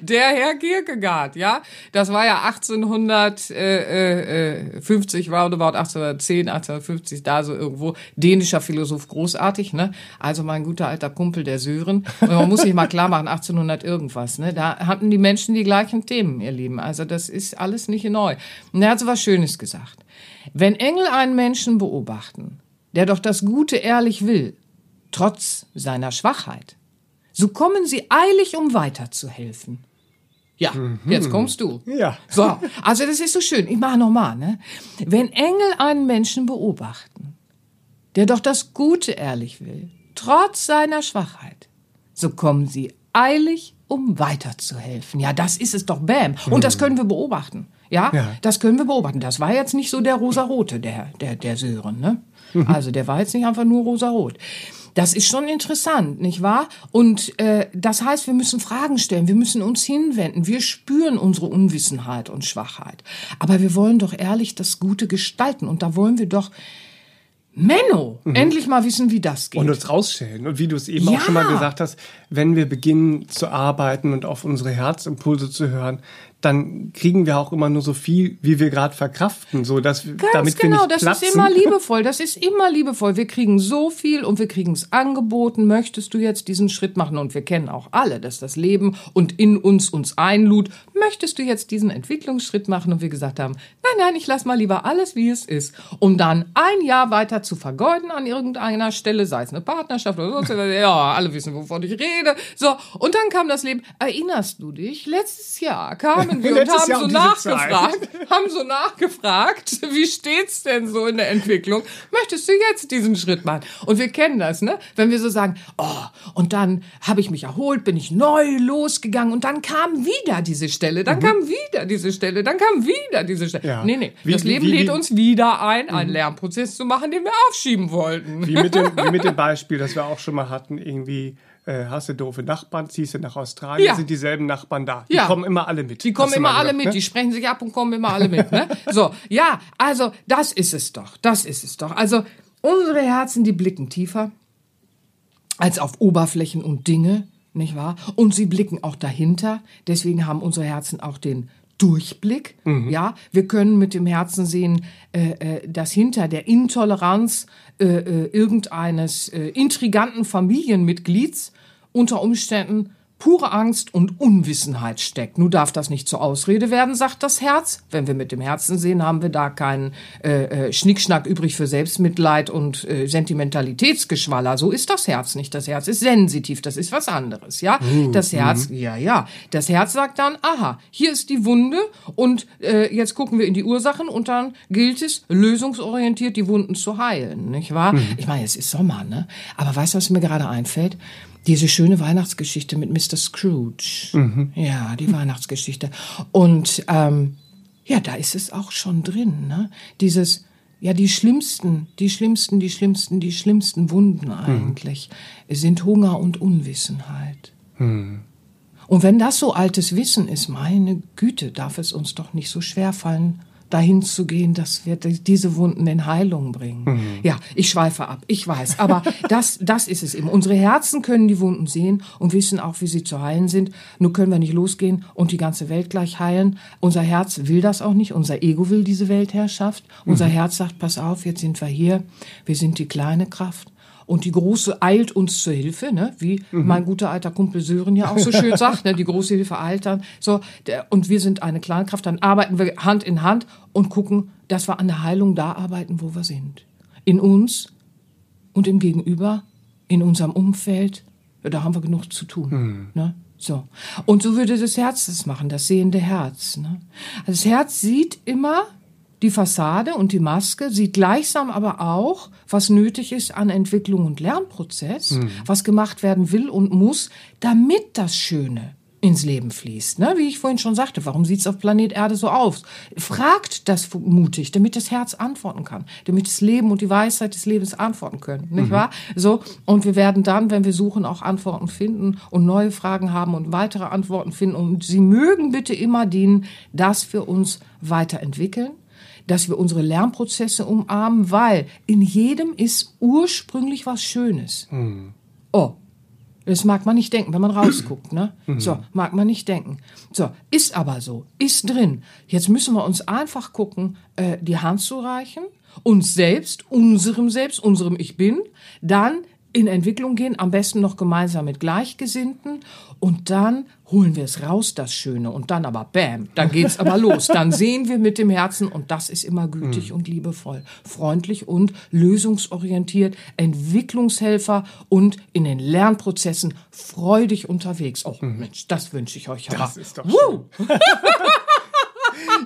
der Herr Kierkegaard, ja. Das war ja 1850, roundabout 1810, 1850, da so irgendwo. Dänischer Philosoph, großartig, ne. Also mein guter alter Kumpel, der Sören. Und man muss sich mal klar machen, 1800 irgendwas, ne. Da hatten die Menschen die gleichen Themen, ihr Lieben. Also das ist alles nicht neu. Und er hat so was Schönes gesagt. Wenn Engel einen Menschen beobachten, der doch das Gute ehrlich will, trotz seiner Schwachheit, so kommen sie eilig, um weiterzuhelfen. Ja, mhm. jetzt kommst du. Ja. So, also das ist so schön. Ich mache nochmal, ne? Wenn Engel einen Menschen beobachten, der doch das Gute ehrlich will, trotz seiner Schwachheit, so kommen sie eilig, um weiterzuhelfen. Ja, das ist es doch, bam. Und das mhm. können wir beobachten. Ja, ja, das können wir beobachten. Das war jetzt nicht so der rosarote, der, der, der Sören, ne? Mhm. <laughs> Also der war jetzt nicht einfach nur rosarot. Das ist schon interessant, nicht wahr? Und äh, das heißt, wir müssen Fragen stellen, wir müssen uns hinwenden, wir spüren unsere Unwissenheit und Schwachheit. Aber wir wollen doch ehrlich das Gute gestalten und da wollen wir doch Menno, mhm. endlich mal wissen, wie das geht. Und uns rausstellen. Und wie du es eben ja. auch schon mal gesagt hast, wenn wir beginnen zu arbeiten und auf unsere Herzimpulse zu hören, dann kriegen wir auch immer nur so viel, wie wir gerade verkraften, so dass Ganz damit genau, wir nicht das ist immer <laughs> liebevoll, das ist immer liebevoll. Wir kriegen so viel und wir kriegen es angeboten. Möchtest du jetzt diesen Schritt machen? Und wir kennen auch alle, dass das Leben und in uns uns einlud. Möchtest du jetzt diesen Entwicklungsschritt machen? Und wir gesagt haben, nein, nein, ich lass mal lieber alles, wie es ist, um dann ein Jahr weiter zu vergeuden an irgendeiner Stelle, sei es eine Partnerschaft oder so. Ja, alle wissen, wovon ich rede. So, und dann kam das Leben. Erinnerst du dich? Letztes Jahr kam hatten wir und haben Jahr so nachgefragt, haben so nachgefragt, wie steht's denn so in der Entwicklung? Möchtest du jetzt diesen Schritt machen? Und wir kennen das, ne? Wenn wir so sagen, oh, und dann habe ich mich erholt, bin ich neu losgegangen und dann kam wieder diese Stelle, dann mhm. kam wieder diese Stelle, dann kam wieder diese Stelle. Ja. Nee, nee, wie, das Leben wie, wie, lädt uns wieder ein, einen mhm. Lernprozess zu machen, den wir aufschieben wollten. Wie mit dem, wie mit dem <laughs> Beispiel, das wir auch schon mal hatten, irgendwie äh, hast du doofe Nachbarn, ziehst du nach Australien, ja. sind dieselben Nachbarn da. Die ja. kommen immer alle mit. Die kommen immer alle gesagt, mit, ne? die sprechen sich ab und kommen immer alle mit. Ne? <laughs> So, ja, also das ist es doch, das ist es doch. Also unsere Herzen, die blicken tiefer als auf Oberflächen und Dinge, nicht wahr? Und sie blicken auch dahinter. Deswegen haben unsere Herzen auch den Durchblick. Mhm. Ja, wir können mit dem Herzen sehen, äh, äh, dass hinter der Intoleranz äh, äh, irgendeines äh, intriganten Familienmitglieds unter Umständen pure Angst und Unwissenheit steckt. Nun darf das nicht zur Ausrede werden, sagt das Herz. Wenn wir mit dem Herzen sehen, haben wir da keinen äh, äh, Schnickschnack übrig für Selbstmitleid und äh, Sentimentalitätsgeschwaller. So ist das Herz nicht. Das Herz ist sensitiv, das ist was anderes, ja. Uh, das Herz, uh. ja, ja. Das Herz sagt dann, aha, hier ist die Wunde und äh, jetzt gucken wir in die Ursachen und dann gilt es, lösungsorientiert die Wunden zu heilen, nicht wahr? Mhm. Ich meine, es ist Sommer, ne? Aber weißt du, was mir gerade einfällt? Diese schöne Weihnachtsgeschichte mit Mr. Scrooge. Mhm. Ja, die Weihnachtsgeschichte. Und ähm, ja, da ist es auch schon drin. Ne? Dieses, ja, die schlimmsten, die schlimmsten, die schlimmsten, die schlimmsten Wunden eigentlich mhm. sind Hunger und Unwissenheit. Mhm. Und wenn das so altes Wissen ist, meine Güte, darf es uns doch nicht so schwer fallen, dahin zu gehen, dass wir diese Wunden in Heilung bringen. Mhm. Ja, ich schweife ab, ich weiß, aber <laughs> das, das ist es eben. Unsere Herzen können die Wunden sehen und wissen auch, wie sie zu heilen sind. Nur können wir nicht losgehen und die ganze Welt gleich heilen. Unser Herz will das auch nicht, unser Ego will diese Weltherrschaft. Unser mhm. Herz sagt, pass auf, jetzt sind wir hier, wir sind die kleine Kraft und die Große eilt uns zur Hilfe, ne? wie mhm. mein guter alter Kumpel Sören ja auch so schön <laughs> sagt, ne? die große Hilfe eilt dann. So, der, und wir sind eine Kleinkraft, dann arbeiten wir Hand in Hand und gucken, dass wir an der Heilung da arbeiten, wo wir sind. In uns und im Gegenüber, in unserem Umfeld, ja, da haben wir genug zu tun. Mhm. Ne? So. Und so würde das Herz das machen, das sehende Herz. Ne? Also das Herz sieht immer die Fassade und die Maske, sieht gleichsam aber auch, was nötig ist an Entwicklung und Lernprozess, mhm. was gemacht werden will und muss, damit das Schöne ins Leben fließt. Ne? Wie ich vorhin schon sagte, warum sieht es auf Planet Erde so aus? Fragt das mutig, damit das Herz antworten kann, damit das Leben und die Weisheit des Lebens antworten können, nicht mhm. wahr? So und wir werden dann, wenn wir suchen, auch Antworten finden und neue Fragen haben und weitere Antworten finden und sie mögen bitte immer dienen, das für uns weiterentwickeln dass wir unsere Lernprozesse umarmen, weil in jedem ist ursprünglich was Schönes. Oh, das mag man nicht denken, wenn man rausguckt, ne? So, mag man nicht denken. So, ist aber so, ist drin. Jetzt müssen wir uns einfach gucken, äh, die Hand zu reichen, uns selbst, unserem Selbst, unserem Ich Bin, dann in Entwicklung gehen, am besten noch gemeinsam mit Gleichgesinnten und dann holen wir es raus, das Schöne und dann aber bam, dann geht's aber los. Dann sehen wir mit dem Herzen und das ist immer gütig und liebevoll, freundlich und lösungsorientiert, Entwicklungshelfer und in den Lernprozessen freudig unterwegs. Oh Mensch, das wünsche ich euch. Das aber. ist doch Woo! <laughs>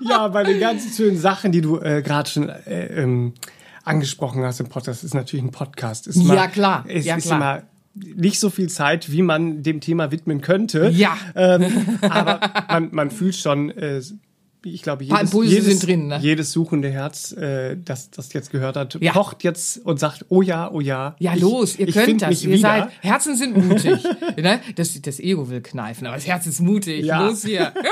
Ja, bei den ganzen schönen Sachen, die du äh, gerade schon äh, ähm, angesprochen hast im Podcast, ist natürlich ein Podcast. Ist Ja, klar. Es Ja, ist klar. immer nicht so viel Zeit, wie man dem Thema widmen könnte. Ja. Ähm, aber man, man fühlt schon, äh, ich glaube, jedes, jedes, drin, ne? jedes suchende Herz, äh, das das jetzt gehört hat, Ja. pocht jetzt und sagt, oh ja, oh ja. Ja, ich, los, ihr könnt das. Ihr wieder. seid, Herzen sind mutig. <laughs> ne? das, das Ego will kneifen, aber das Herz ist mutig. Ja. Los hier. <laughs>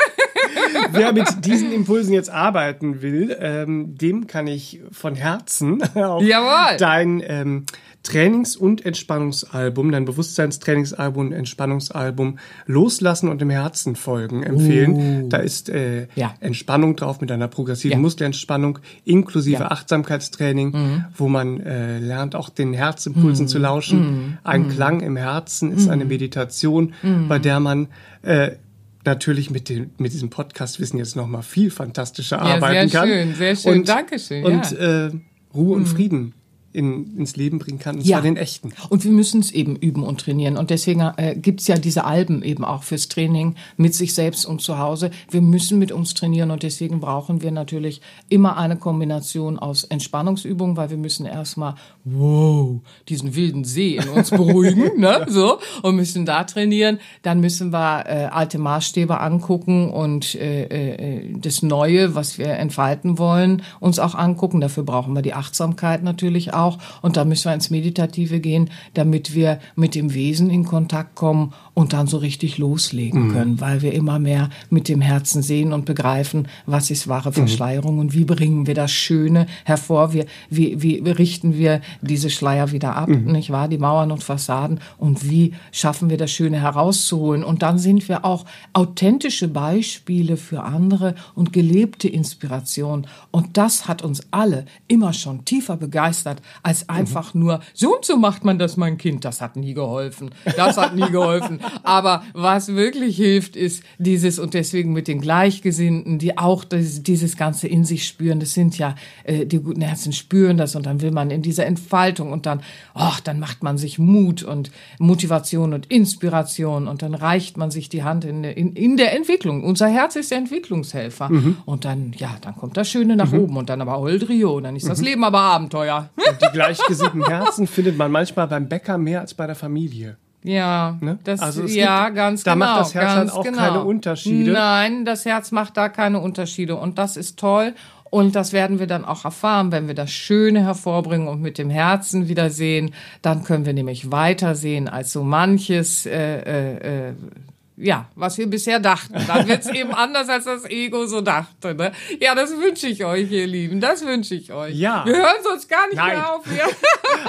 Wer mit diesen Impulsen jetzt arbeiten will, ähm, dem kann ich von Herzen <laughs> auch Jawohl. dein ähm, Trainings- und Entspannungsalbum, dein Bewusstseinstrainingsalbum und Entspannungsalbum Loslassen und im Herzen folgen empfehlen. Da ist äh. Ja. Entspannung drauf mit einer progressiven Ja. Muskelentspannung inklusive Ja. Mhm. Achtsamkeitstraining, wo man äh, lernt, auch den Herzimpulsen zu lauschen. Mhm. Ein Klang im Herzen ist eine Meditation, bei der man äh, natürlich mit, dem, mit diesem Podcast-Wissen jetzt noch mal viel fantastischer sehr arbeiten kann. schön, sehr schön. Dankeschön, Und ja. äh, Ruhe und Frieden in, ins Leben bringen kann, und Ja. zwar den echten. Und wir müssen es eben üben und trainieren. Und deswegen äh, gibt's ja diese Alben eben auch fürs Training mit sich selbst und zu Hause. Wir müssen mit uns trainieren und deswegen brauchen wir natürlich immer eine Kombination aus Entspannungsübungen, weil wir müssen erstmal, wow, diesen wilden See in uns beruhigen, <laughs> ne? So, und müssen da trainieren. Dann müssen wir äh, alte Maßstäbe angucken und äh, äh, das Neue, was wir entfalten wollen, uns auch angucken. Dafür brauchen wir die Achtsamkeit natürlich auch. Und da müssen wir ins Meditative gehen, damit wir mit dem Wesen in Kontakt kommen und dann so richtig loslegen können, weil wir immer mehr mit dem Herzen sehen und begreifen, was ist wahre Verschleierung und wie bringen wir das Schöne hervor, wie, wie, wie richten wir diese Schleier wieder ab, nicht wahr, die Mauern und Fassaden. Und wie schaffen wir das Schöne herauszuholen. Und dann sind wir auch authentische Beispiele für andere und gelebte Inspiration. Und das hat uns alle immer schon tiefer begeistert, als einfach nur, so und so macht man das, mein Kind. Das hat nie geholfen. Das hat nie geholfen. <laughs> Aber was wirklich hilft, ist dieses, und deswegen mit den Gleichgesinnten, die auch das, dieses Ganze in sich spüren. Das sind ja, äh, die guten Herzen spüren das und dann will man in dieser Entfaltung und dann, ach, dann macht man sich Mut und Motivation und Inspiration und dann reicht man sich die Hand in, in, in der Entwicklung. Unser Herz ist der Entwicklungshelfer. Und dann, ja, dann kommt das Schöne nach oben und dann aber Holdrio, dann ist das Leben aber Abenteuer. <laughs> Die gleichgesinnten Herzen findet man manchmal beim Bäcker mehr als bei der Familie. Ja, Ne? das, Also ja, gibt- ganz da genau. macht das Herz dann ganz auch genau. keine Unterschiede. Nein, das Herz macht da keine Unterschiede und das ist toll. Und das werden wir dann auch erfahren, wenn wir das Schöne hervorbringen und mit dem Herzen wieder sehen. Dann können wir nämlich weitersehen als so manches, äh, äh, äh, ja, was wir bisher dachten. Dann wird's <laughs> eben anders, als das Ego so dachte. Ne? Ja, das wünsche ich euch, ihr Lieben. Das wünsche ich euch. Ja. Wir hören sonst gar nicht Nein. mehr auf. Ja.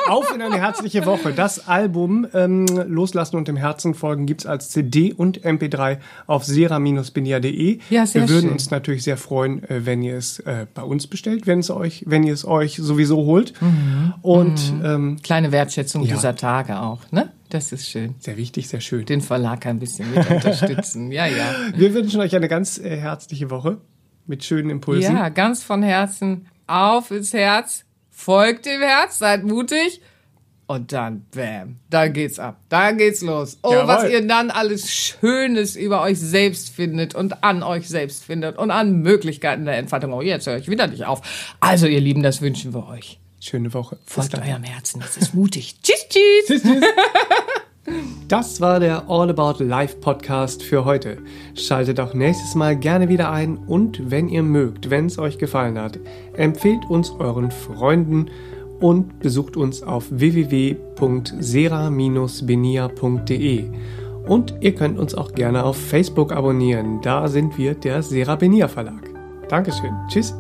<laughs> Auf in eine herzliche Woche. Das Album ähm, Loslassen und im Herzen folgen gibt's als CD und MP3 auf sera-benia.de. Ja, sehr Wir würden schön. uns natürlich sehr freuen, äh, wenn ihr es äh, bei uns bestellt, wenn es euch, wenn ihr es euch sowieso holt. Mhm. Und ähm, Kleine Wertschätzung Ja. dieser Tage auch, ne? Das ist schön. sehr wichtig, sehr schön. Den Verlag ein bisschen mit unterstützen. <laughs> Ja, ja. Wir wünschen euch eine ganz äh, herzliche Woche mit schönen Impulsen. Ja, ganz von Herzen auf ins Herz, folgt dem Herz, seid mutig. Und dann, bam, dann geht's ab. Dann geht's los. Oh, Jawohl. was ihr dann alles Schönes über euch selbst findet und an euch selbst findet und an Möglichkeiten der Entfaltung. Oh, jetzt höre ich wieder nicht auf. Also, ihr Lieben, das wünschen wir euch. Schöne Woche. Folgt eurem Herzen. Das ist mutig. <laughs> tschüss, tschüss. <laughs> Das war der All About Life Podcast für heute. Schaltet auch nächstes Mal gerne wieder ein und wenn ihr mögt, wenn es euch gefallen hat, empfehlt uns euren Freunden und besucht uns auf www.sera-benia.de. Und ihr könnt uns auch gerne auf Facebook abonnieren. Da sind wir der Sera Benia Verlag. Dankeschön. Tschüss.